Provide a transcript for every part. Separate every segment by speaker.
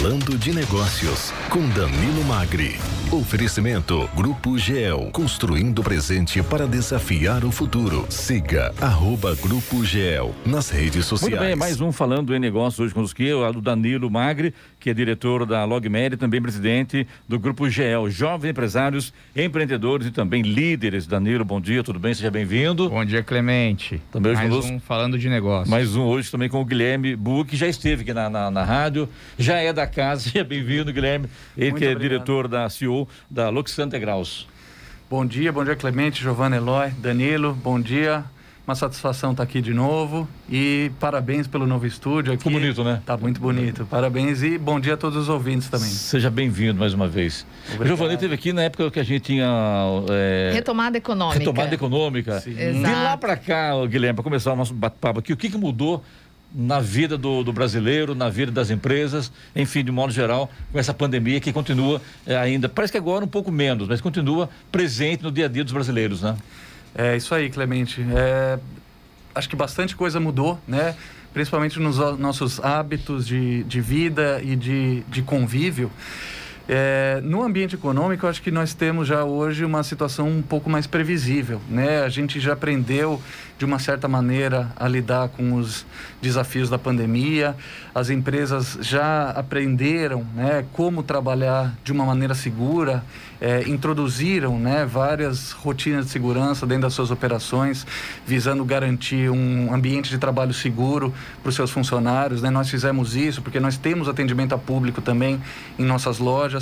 Speaker 1: Falando de Negócios, com Danilo Magri. Oferecimento Grupo GEL, construindo o presente para desafiar o futuro. Siga arroba Grupo GEL nas redes sociais.
Speaker 2: Muito bem, mais um Falando em Negócios hoje com os que, o Danilo Magri, que é diretor da LogMed, também presidente do Grupo GEL, Jovens Empresários, Empreendedores e também líderes. Danilo, bom dia, tudo bem? Seja bem-vindo.
Speaker 3: Bom dia, Clemente.
Speaker 2: Também
Speaker 3: hoje mais conosco, um Falando de Negócios.
Speaker 2: Mais um hoje também com o Guilherme Bu, que já esteve aqui na, na, na rádio, já é da casa, seja bem-vindo, Guilherme. Ele Muito que é obrigado. diretor da CEO da Luxante Graus.
Speaker 4: Bom dia, bom dia, Clemente, Giovanna Eloy, Danilo, bom dia. Uma satisfação estar aqui de novo e parabéns pelo novo estúdio aqui.
Speaker 2: Ficou bonito, né?
Speaker 4: Tá muito bonito. Parabéns e bom dia a todos os ouvintes também.
Speaker 2: Seja bem-vindo mais uma vez. Giovanni esteve aqui na época que a gente tinha
Speaker 5: é... retomada econômica.
Speaker 2: Retomada econômica. Sim. De lá para cá, Guilherme, para começar o nosso bate-papo aqui, o que, que mudou na vida do, do, brasileiro, na vida das empresas, enfim, de modo geral, com essa pandemia que continua é, ainda, parece que agora um pouco menos, mas continua presente no dia a dia dos brasileiros, né?
Speaker 4: É isso aí, Clemente. É, acho que bastante coisa mudou, né? Principalmente nos nossos hábitos de, de vida e de, de convívio. É, no ambiente econômico, acho que nós temos já hoje uma situação um pouco mais previsível. Né? A gente já aprendeu, de uma certa maneira, a lidar com os desafios da pandemia. As empresas já aprenderam né, como trabalhar de uma maneira segura, é, introduziram né, várias rotinas de segurança dentro das suas operações, visando garantir um ambiente de trabalho seguro para os seus funcionários. Né? Nós fizemos isso porque nós temos atendimento a público também em nossas lojas.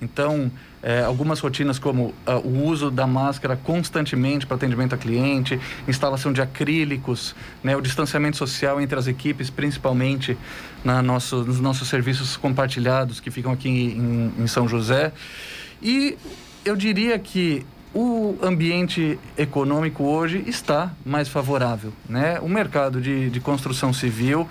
Speaker 4: Então, é, algumas rotinas como uh, o uso da máscara constantemente para atendimento a cliente, instalação de acrílicos, né, o distanciamento social entre as equipes, principalmente na nosso, nos nossos serviços compartilhados que ficam aqui em, em São José. E eu diria que o ambiente econômico hoje está mais favorável. Né? O mercado de, de construção civil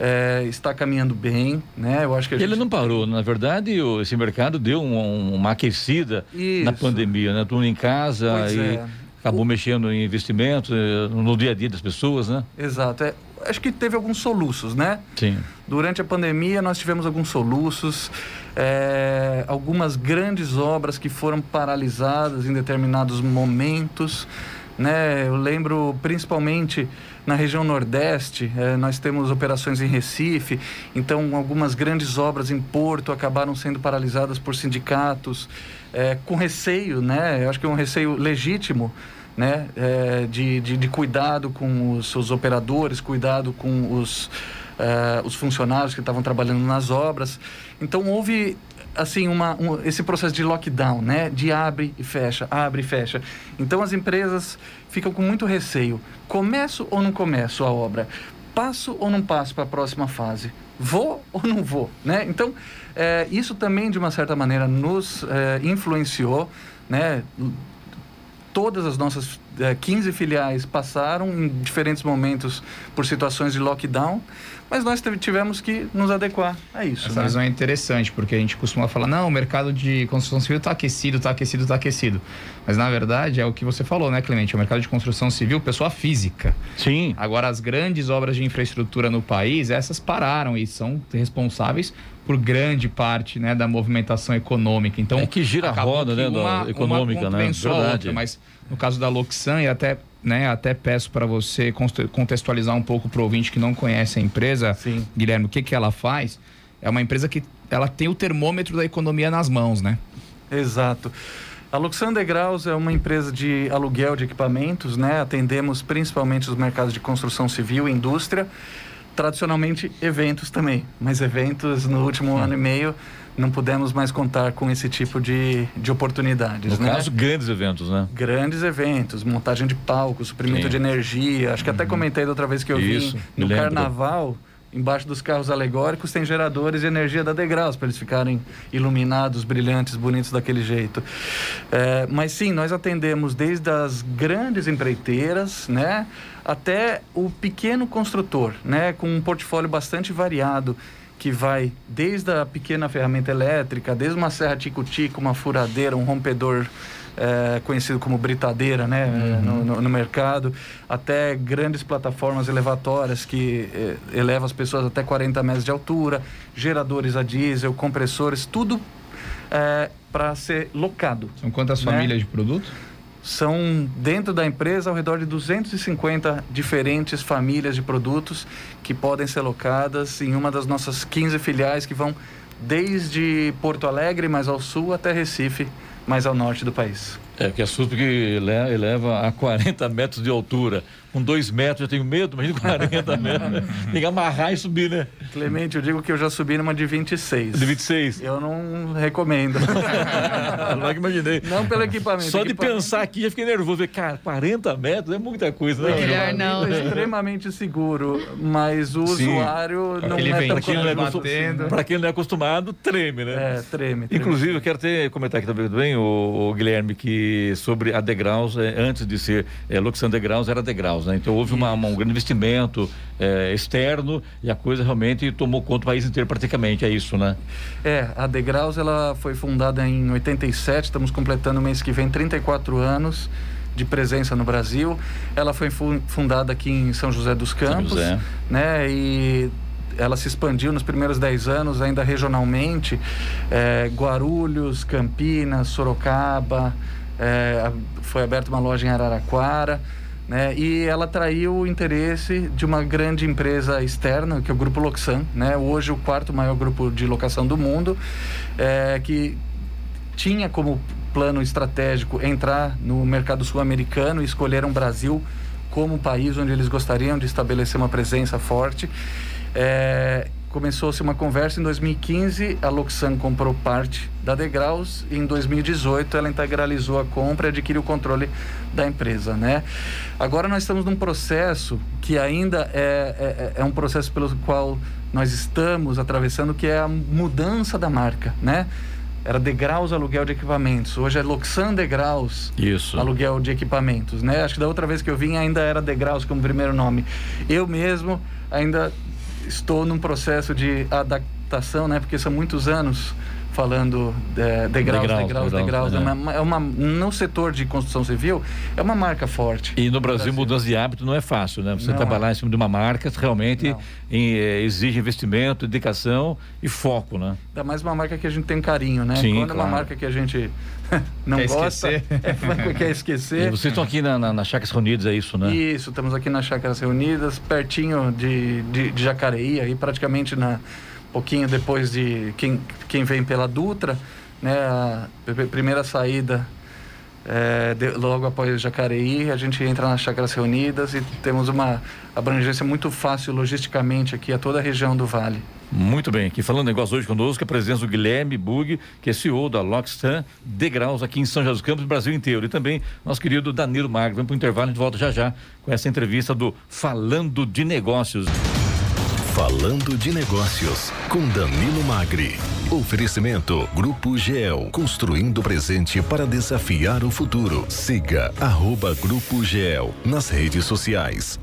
Speaker 4: é, está caminhando bem, né? Eu acho que
Speaker 2: ele não parou, na verdade, esse mercado deu um, uma aquecida Isso. na pandemia, né? Tudo em casa pois e é. acabou o... mexendo em investimentos eh, no dia a dia das pessoas, né?
Speaker 4: Exato. É, acho que teve alguns soluços, né?
Speaker 2: Sim.
Speaker 4: Durante a pandemia nós tivemos alguns soluços, é, algumas grandes obras que foram paralisadas em determinados momentos, né? Eu lembro principalmente na região Nordeste, é, nós temos operações em Recife, então algumas grandes obras em Porto acabaram sendo paralisadas por sindicatos, é, com receio, né? Eu acho que é um receio legítimo, né? É, de, de, de, cuidado com os, os operadores, cuidado com os, os funcionários que estavam trabalhando nas obras. Então houve assim uma um, esse processo de lockdown, né? De abre e fecha, abre e fecha. Então as empresas ficam com muito receio. Começo ou não começo a obra? Passo ou não passo para a próxima fase? Vou ou não vou, né? Então é, isso também de uma certa maneira nos é, influenciou, né? Todas as nossas é, 15 filiais passaram em diferentes momentos por situações de lockdown, mas nós tivemos que nos adequar a isso.
Speaker 3: Essa né? visão é interessante, porque a gente costuma falar, não, o mercado de construção civil está aquecido, está aquecido, está aquecido. Mas na verdade é o que você falou, né, Clemente? O mercado de construção civil, pessoa física.
Speaker 2: Sim.
Speaker 3: Agora, as grandes obras de infraestrutura no país, essas pararam e são responsáveis por grande parte né, da movimentação econômica. Então,
Speaker 2: é que gira a roda né, uma, da econômica,
Speaker 3: uma
Speaker 2: né?
Speaker 3: Verdade. Outra, mas no caso da Loxan, e até né, até peço para você contextualizar um pouco para o ouvinte que não conhece a empresa, Sim. Guilherme, o que, que ela faz? É uma empresa que ela tem o termômetro da economia nas mãos, né?
Speaker 4: Exato. A Luxan Degraus é uma empresa de aluguel de equipamentos, né? Atendemos principalmente os mercados de construção civil e indústria. Tradicionalmente, eventos também, mas eventos no último ano e meio não pudemos mais contar com esse tipo de, de oportunidades.
Speaker 2: No né? caso, grandes eventos, né?
Speaker 4: Grandes eventos, montagem de palco, suprimento Sim. de energia. Acho que até uhum. comentei da outra vez que eu Isso, vim no carnaval. Embaixo dos carros alegóricos tem geradores de energia da Degraus, para eles ficarem iluminados, brilhantes, bonitos daquele jeito. É, mas sim, nós atendemos desde as grandes empreiteiras, né, até o pequeno construtor, né, com um portfólio bastante variado que vai desde a pequena ferramenta elétrica, desde uma serra tico-tico, uma furadeira, um rompedor é, conhecido como britadeira, né, uhum. no, no, no, mercado, até grandes plataformas elevatórias que é, elevam as pessoas até 40 metros de altura, geradores a diesel, compressores, tudo é, para ser locado.
Speaker 3: São quantas né? famílias de produtos?
Speaker 4: São, dentro da empresa, ao redor de 250 diferentes famílias de produtos que podem ser locadas em uma das nossas 15 filiais que vão desde Porto Alegre, mais ao sul, até Recife, mais ao norte do país.
Speaker 2: É, que assusta porque eleva a 40 metros de altura. Com dois metros eu tenho medo, mas de 40 metros. Tem que amarrar e subir, né?
Speaker 4: Clemente, eu digo que eu já subi numa de 26.
Speaker 2: De 26?
Speaker 4: Eu não recomendo.
Speaker 2: não imaginei.
Speaker 4: Não pelo equipamento.
Speaker 2: Só de pensar aqui já fiquei nervoso. Cara, 40 metros é muita coisa, né?
Speaker 5: Melhor não.
Speaker 4: É extremamente seguro, mas o Sim. usuário não
Speaker 2: Aquele
Speaker 4: é
Speaker 2: tão quem não é batendo. Para quem não é acostumado, treme, né?
Speaker 4: É, treme. treme.
Speaker 2: Inclusive, eu quero ter, comentar aqui também, o, o Guilherme, que sobre a Degraus, é, antes de ser é, Luxan Degraus, era Degraus, né? Então houve uma, uma, um grande investimento é, externo e a coisa realmente tomou conta do país inteiro praticamente, é isso, né?
Speaker 4: É, a Degraus ela foi fundada em 87, estamos completando o mês que vem 34 anos de presença no Brasil. Ela foi fundada aqui em São José dos Campos, José. né? E ela se expandiu nos primeiros 10 anos, ainda regionalmente, é, Guarulhos, Campinas, Sorocaba, é, foi aberta uma loja em Araraquara. Né? E ela atraiu o interesse de uma grande empresa externa, que é o Grupo Loxan, né? hoje o quarto maior grupo de locação do mundo, é, que tinha como plano estratégico entrar no mercado sul-americano e escolheram o Brasil como país onde eles gostariam de estabelecer uma presença forte. É, começou-se uma conversa em 2015, a Loxan comprou parte da Degraus e em 2018 ela integralizou a compra e adquiriu o controle da empresa, né? Agora nós estamos num processo que ainda é, é, é um processo pelo qual nós estamos atravessando, que é a mudança da marca, né? Era Degraus Aluguel de Equipamentos. Hoje é Loxan Degraus
Speaker 2: Isso.
Speaker 4: Aluguel de Equipamentos, né? Acho que da outra vez que eu vim ainda era Degraus como primeiro nome. Eu mesmo ainda estou num processo de adaptação, né? Porque são muitos anos falando é, degraus, degraus, degraus, degraus. degraus. É. Uma, é uma, no setor de construção civil, é uma marca forte.
Speaker 2: E no Brasil, Brasil. mudança de hábito não é fácil, né? Você não trabalhar é. em cima de uma marca realmente em, é, exige investimento, dedicação e foco, né?
Speaker 4: Ainda mais uma marca que a gente tem carinho, né?
Speaker 2: Sim,
Speaker 4: Quando
Speaker 2: claro.
Speaker 4: é uma marca que a gente não
Speaker 3: quer
Speaker 4: gosta,
Speaker 3: esquecer.
Speaker 4: É, quer esquecer.
Speaker 2: E vocês estão aqui na, na, na Chácaras Reunidas, é isso, né?
Speaker 4: Isso, estamos aqui na Chácaras Reunidas, pertinho de, de, de Jacareí, aí praticamente na pouquinho depois de quem, quem vem pela Dutra, né, a primeira saída é, de, logo após Jacareí, a gente entra nas Chácaras Reunidas e temos uma abrangência muito fácil logisticamente aqui a toda a região do Vale.
Speaker 2: Muito bem, aqui falando negócio hoje conosco, a presença do Guilherme Bug, que é CEO da Lockstan Degraus aqui em São José dos Campos, Brasil inteiro. E também nosso querido Danilo Magro. Vamos para o intervalo, a gente volta já já com essa entrevista do Falando de Negócios.
Speaker 1: Falando de Negócios, com Danilo Magri. Oferecimento Grupo GEL, construindo o presente para desafiar o futuro. Siga arroba Grupo GEL nas redes sociais.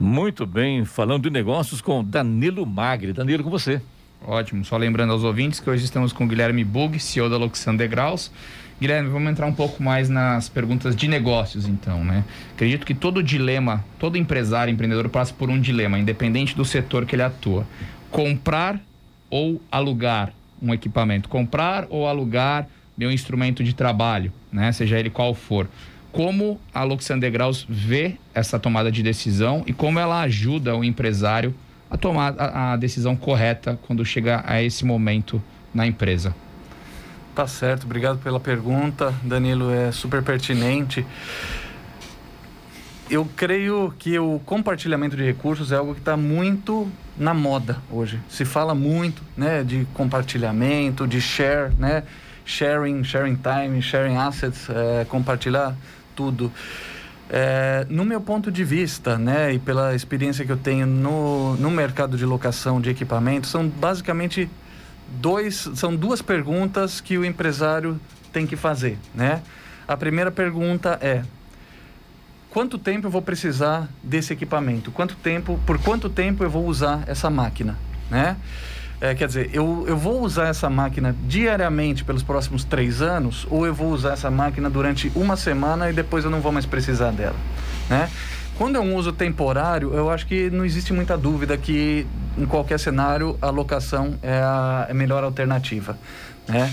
Speaker 2: Muito bem, falando de negócios com Danilo Magri. Danilo, com você.
Speaker 3: Ótimo, só lembrando aos ouvintes que hoje estamos com Guilherme Bug, CEO da Luxan Degraus. Guilherme, vamos entrar um pouco mais nas perguntas de negócios, então, né? Acredito que todo dilema, todo empresário, empreendedor passa por um dilema, independente do setor que ele atua. Comprar ou alugar um equipamento, comprar ou alugar meu instrumento de trabalho, né? Seja ele qual for. Como a Luxan Degraus vê essa tomada de decisão e como ela ajuda o empresário a tomar a decisão correta quando chega a esse momento na empresa?
Speaker 4: Tá certo, obrigado pela pergunta, Danilo, é super pertinente. Eu creio que o compartilhamento de recursos é algo que está muito na moda hoje. Se fala muito, né, de compartilhamento, de share, né, sharing, sharing time, sharing assets, é, compartilhar tudo. É, no meu ponto de vista, né, e pela experiência que eu tenho no, no mercado de locação de equipamentos, são basicamente dois, são duas perguntas que o empresário tem que fazer, né? A primeira pergunta é: quanto tempo eu vou precisar desse equipamento? Quanto tempo, por quanto tempo eu vou usar essa máquina, né? É, quer dizer, eu, eu vou usar essa máquina diariamente pelos próximos três anos ou eu vou usar essa máquina durante uma semana e depois eu não vou mais precisar dela, né? Quando é um uso temporário, eu acho que não existe muita dúvida que em qualquer cenário a locação é a, é a melhor alternativa, né?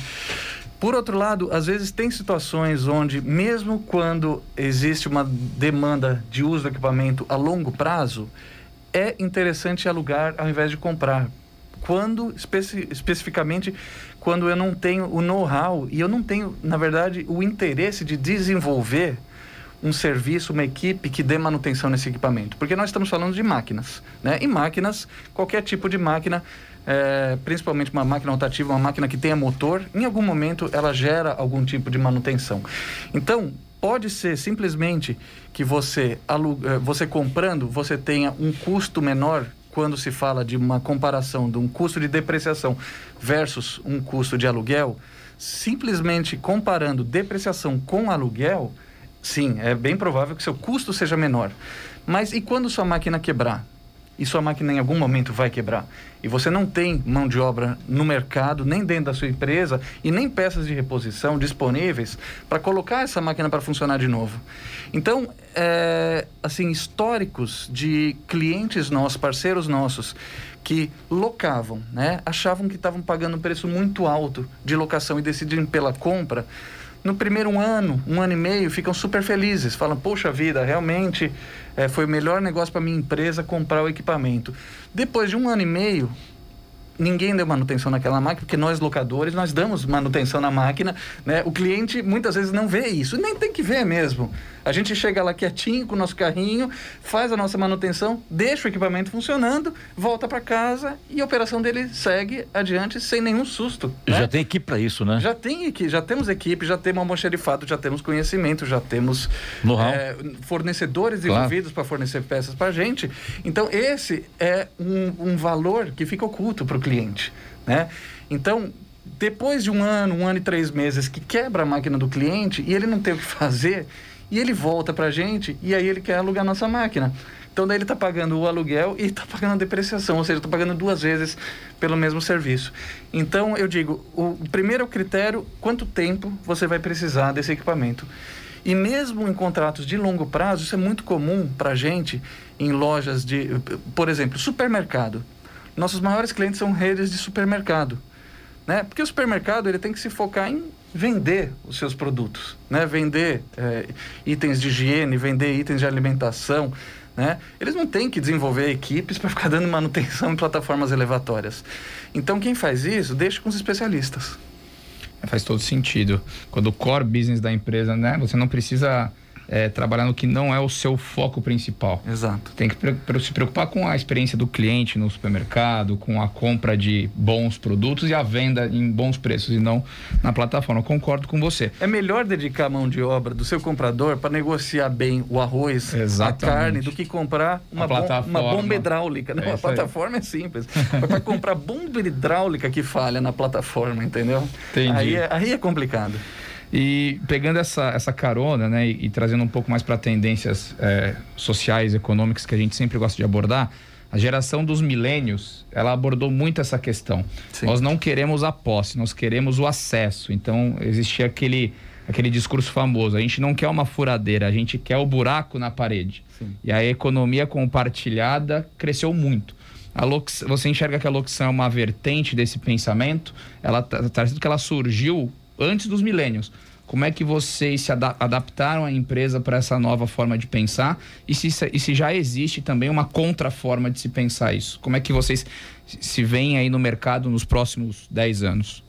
Speaker 4: Por outro lado, às vezes tem situações onde, mesmo quando existe uma demanda de uso do equipamento a longo prazo, é interessante alugar ao invés de comprar, quando especi especificamente quando eu não tenho o know-how e eu não tenho, na verdade, o interesse de desenvolver um serviço, uma equipe que dê manutenção nesse equipamento. Porque nós estamos falando de máquinas, né? E máquinas, qualquer tipo de máquina, é, principalmente uma máquina rotativa, uma máquina que tenha motor, em algum momento ela gera algum tipo de manutenção. Então, pode ser simplesmente que você, aluga, você comprando, você tenha um custo menor quando se fala de uma comparação de um custo de depreciação versus um custo de aluguel, simplesmente comparando depreciação com aluguel, sim, é bem provável que seu custo seja menor. Mas e quando sua máquina quebrar? e sua máquina em algum momento vai quebrar. E você não tem mão de obra no mercado, nem dentro da sua empresa, e nem peças de reposição disponíveis para colocar essa máquina para funcionar de novo. Então, é, assim, históricos de clientes nossos, parceiros nossos, que locavam, né? achavam que estavam pagando um preço muito alto de locação e decidiram pela compra no primeiro ano, um ano e meio, ficam super felizes. Falam, poxa vida, realmente é, foi o melhor negócio para minha empresa comprar o equipamento. Depois de um ano e meio, ninguém deu manutenção naquela máquina, porque nós locadores, nós damos manutenção na máquina, né? O cliente muitas vezes não vê isso, nem tem que ver mesmo. A gente chega lá quietinho com o nosso carrinho, faz a nossa manutenção, deixa o equipamento funcionando, volta para casa e a operação dele segue adiante sem nenhum susto.
Speaker 2: Né? Já tem equipe para isso, né?
Speaker 4: Já tem equipe, já temos equipe, já temos almoxerifado, já temos conhecimento, já temos é, fornecedores claro. envolvidos para fornecer peças para a gente. Então esse é um, um valor que fica oculto para o cliente, né? Então depois de um ano, um ano e três meses que quebra a máquina do cliente e ele não tem o que fazer, e ele volta para a gente e aí ele quer alugar nossa máquina. Então daí ele está pagando o aluguel e está pagando a depreciação, ou seja, está pagando duas vezes pelo mesmo serviço. Então eu digo, o primeiro critério, quanto tempo você vai precisar desse equipamento. E mesmo em contratos de longo prazo, isso é muito comum para gente em lojas de, por exemplo, supermercado. Nossos maiores clientes são redes de supermercado, né? Porque o supermercado ele tem que se focar em vender os seus produtos, né? Vender é, itens de higiene, vender itens de alimentação, né? Eles não têm que desenvolver equipes para ficar dando manutenção em plataformas elevatórias. Então, quem faz isso, deixa com os especialistas.
Speaker 3: Faz todo sentido. Quando o core business da empresa, né? Você não precisa é, trabalhar no que não é o seu foco principal.
Speaker 4: Exato.
Speaker 3: Tem que se preocupar com a experiência do cliente no supermercado, com a compra de bons produtos e a venda em bons preços e não na plataforma. Eu concordo com você.
Speaker 4: É melhor dedicar a mão de obra do seu comprador para negociar bem o arroz, Exatamente. a carne, do que comprar uma, bom, uma bomba hidráulica. Né? É a plataforma é simples. para comprar bomba hidráulica que falha na plataforma, entendeu? Entendi. Aí é, aí é complicado.
Speaker 3: E pegando essa, essa carona, né, e, e trazendo um pouco mais para tendências é, sociais, econômicas que a gente sempre gosta de abordar, a geração dos milênios, ela abordou muito essa questão. Sim. Nós não queremos a posse, nós queremos o acesso. Então, existia aquele, aquele discurso famoso: a gente não quer uma furadeira, a gente quer o buraco na parede. Sim. E a economia compartilhada cresceu muito. A lox... Você enxerga que a locução é uma vertente desse pensamento? Ela está tá, que ela surgiu antes dos milênios. Como é que vocês se adaptaram a empresa para essa nova forma de pensar? E se, e se já existe também uma contraforma de se pensar isso? Como é que vocês se veem aí no mercado nos próximos 10 anos?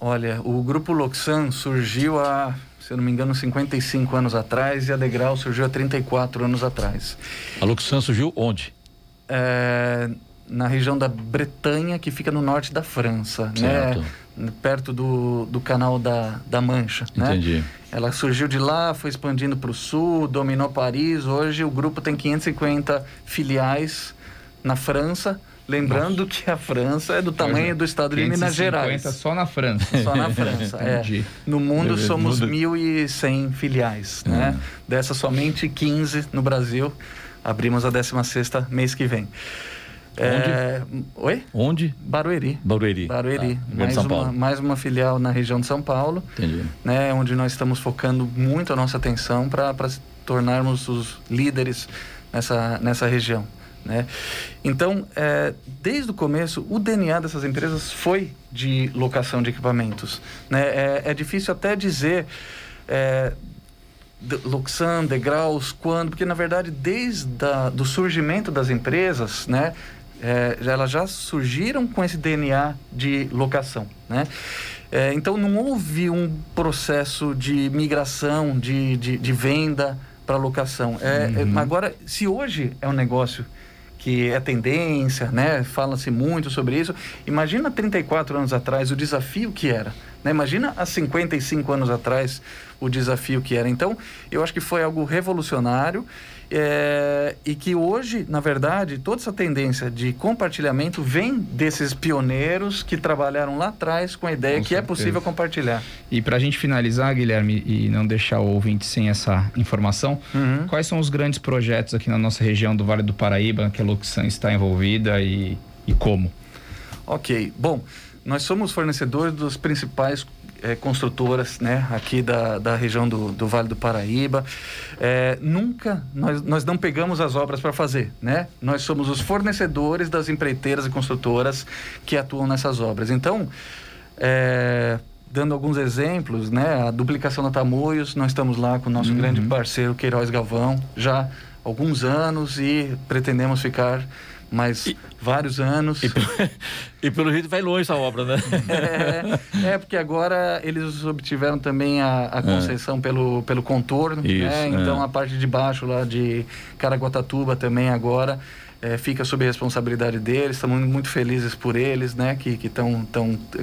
Speaker 4: Olha, o Grupo Loxan surgiu há, se eu não me engano, 55 anos atrás e a Degrau surgiu há 34 anos atrás.
Speaker 2: A Loxan surgiu onde?
Speaker 4: É, na região da Bretanha, que fica no norte da França, né? certo. né? Perto do, do canal da, da Mancha.
Speaker 2: Né? Entendi.
Speaker 4: Né? Ela surgiu de lá, foi expandindo para o sul, dominou Paris. Hoje o grupo tem 550 filiais na França. Lembrando Nossa. que a França é do tamanho do estado de Minas Gerais.
Speaker 3: só na França.
Speaker 4: Só na França, é. No mundo somos 1.100 filiais, né? Hum. Dessas somente 15 no Brasil. Abrimos a 16ª mês que vem. É... Oi?
Speaker 2: Onde?
Speaker 4: Barueri.
Speaker 2: Barueri.
Speaker 4: Barueri. Ah, mais, uma, mais uma filial na região de São Paulo.
Speaker 2: Entendi.
Speaker 4: Né, onde nós estamos focando muito a nossa atenção para tornarmos os líderes nessa, nessa região. Né? Então, é, desde o começo, o DNA dessas empresas foi de locação de equipamentos. Né? É, é difícil até dizer é, Luxan, degraus, quando, porque na verdade desde o surgimento das empresas, né, é, elas já surgiram com esse DNA de locação, né? É, então não houve um processo de migração, de, de, de venda para locação. É, é uhum. agora, se hoje é um negócio que é tendência, né? Fala-se muito sobre isso. Imagina 34 anos atrás o desafio que era. Né? Imagina há 55 anos atrás o desafio que era. Então, eu acho que foi algo revolucionário é, e que hoje, na verdade, toda essa tendência de compartilhamento vem desses pioneiros que trabalharam lá atrás com a ideia com que é certeza. é possível compartilhar.
Speaker 3: E para a gente finalizar, Guilherme, e não deixar o ouvinte sem essa informação, uhum. quais são os grandes projetos aqui na nossa região do Vale do Paraíba que a Luxan está envolvida e, e como?
Speaker 4: Ok, bom, nós somos fornecedores dos principais é, construtoras né, aqui da, da região do, do Vale do Paraíba. É, nunca, nós, nós não pegamos as obras para fazer, né? Nós somos os fornecedores das empreiteiras e construtoras que atuam nessas obras. Então, é, dando alguns exemplos, né? A duplicação da Tamoios, nós estamos lá com o nosso uhum. grande parceiro Queiroz Galvão já há alguns anos e pretendemos ficar mais e, vários anos.
Speaker 2: E, e, pelo jeito vai longe essa obra, né?
Speaker 4: é, é, porque agora eles obtiveram também a, a é. concessão é. pelo, pelo contorno, né? Isso, né? Então é. a parte de baixo lá de Caraguatatuba também agora é, fica sob a responsabilidade deles. Estamos muito felizes por eles, né? Que estão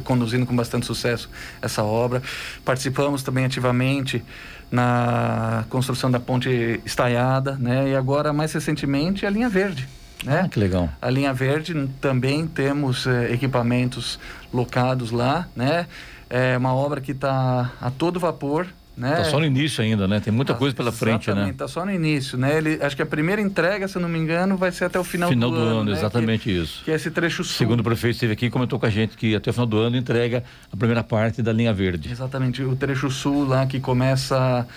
Speaker 4: conduzindo com bastante sucesso essa obra. Participamos também ativamente na construção da ponte estaiada, né? E agora, mais recentemente, a linha verde. Né?
Speaker 2: Ah, que legal.
Speaker 4: A linha verde também temos é, equipamentos locados lá, né? É uma obra que está a todo vapor, né?
Speaker 2: Está só no início ainda, né? Tem muita tá, coisa pela frente, né?
Speaker 4: Está só no início, né? Ele, acho que a primeira entrega, se não me engano, vai ser até o final,
Speaker 2: final do,
Speaker 4: do ano. ano
Speaker 2: né? exatamente
Speaker 4: que,
Speaker 2: isso.
Speaker 4: Que é esse trecho sul.
Speaker 2: Segundo o prefeito esteve aqui comentou com a gente que até o final do ano entrega a primeira parte da linha verde.
Speaker 4: Exatamente, o trecho sul lá que começa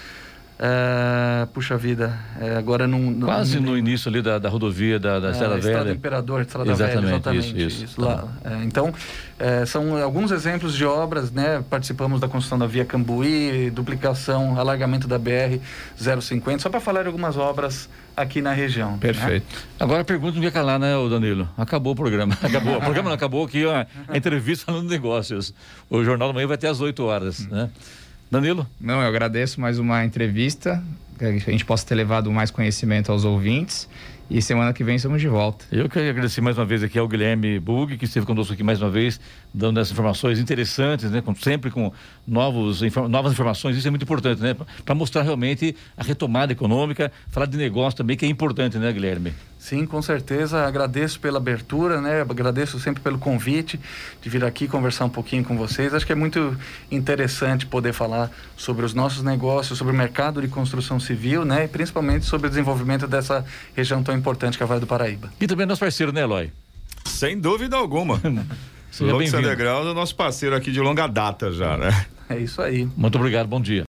Speaker 4: é, puxa vida, é, agora não,
Speaker 2: Quase no início ali da, da rodovia da, da é, Estrada Velha. Estrada
Speaker 4: Imperador, Estrada exatamente, Velha, exatamente. Isso, isso. isso lá. É, então, é, são alguns exemplos de obras, né? Participamos da construção da Via Cambuí, duplicação, alargamento da BR 050, só para falar de algumas obras aqui na região. Né?
Speaker 2: Perfeito. Né? Agora pergunta não ia calar, né, Danilo? Acabou o programa. Acabou. o programa não acabou aqui, ó, a entrevista falando negócios. O Jornal da Manhã vai até às 8 horas, né? Danilo?
Speaker 3: Não, eu agradeço mais uma entrevista, que a gente possa ter levado mais conhecimento aos ouvintes. E semana que vem estamos de volta.
Speaker 2: Eu quero agradecer mais uma vez aqui ao Guilherme Bug, que esteve conosco aqui mais uma vez, dando essas informações interessantes, né? sempre com novos, novas informações. Isso é muito importante, né? Para mostrar realmente a retomada econômica, falar de negócio também, que é importante, né, Guilherme?
Speaker 4: Sim, com certeza. Agradeço pela abertura, né? Agradeço sempre pelo convite de vir aqui conversar um pouquinho com vocês. Acho que é muito interessante poder falar sobre os nossos negócios, sobre o mercado de construção civil, né? E principalmente sobre o desenvolvimento dessa região tão importante que é a Vale do Paraíba.
Speaker 2: E também nosso parceiro, né, Eloy?
Speaker 6: Sem dúvida alguma. Lucas Underground é nosso parceiro aqui de longa data já, né?
Speaker 4: É isso aí.
Speaker 2: Muito obrigado, bom dia.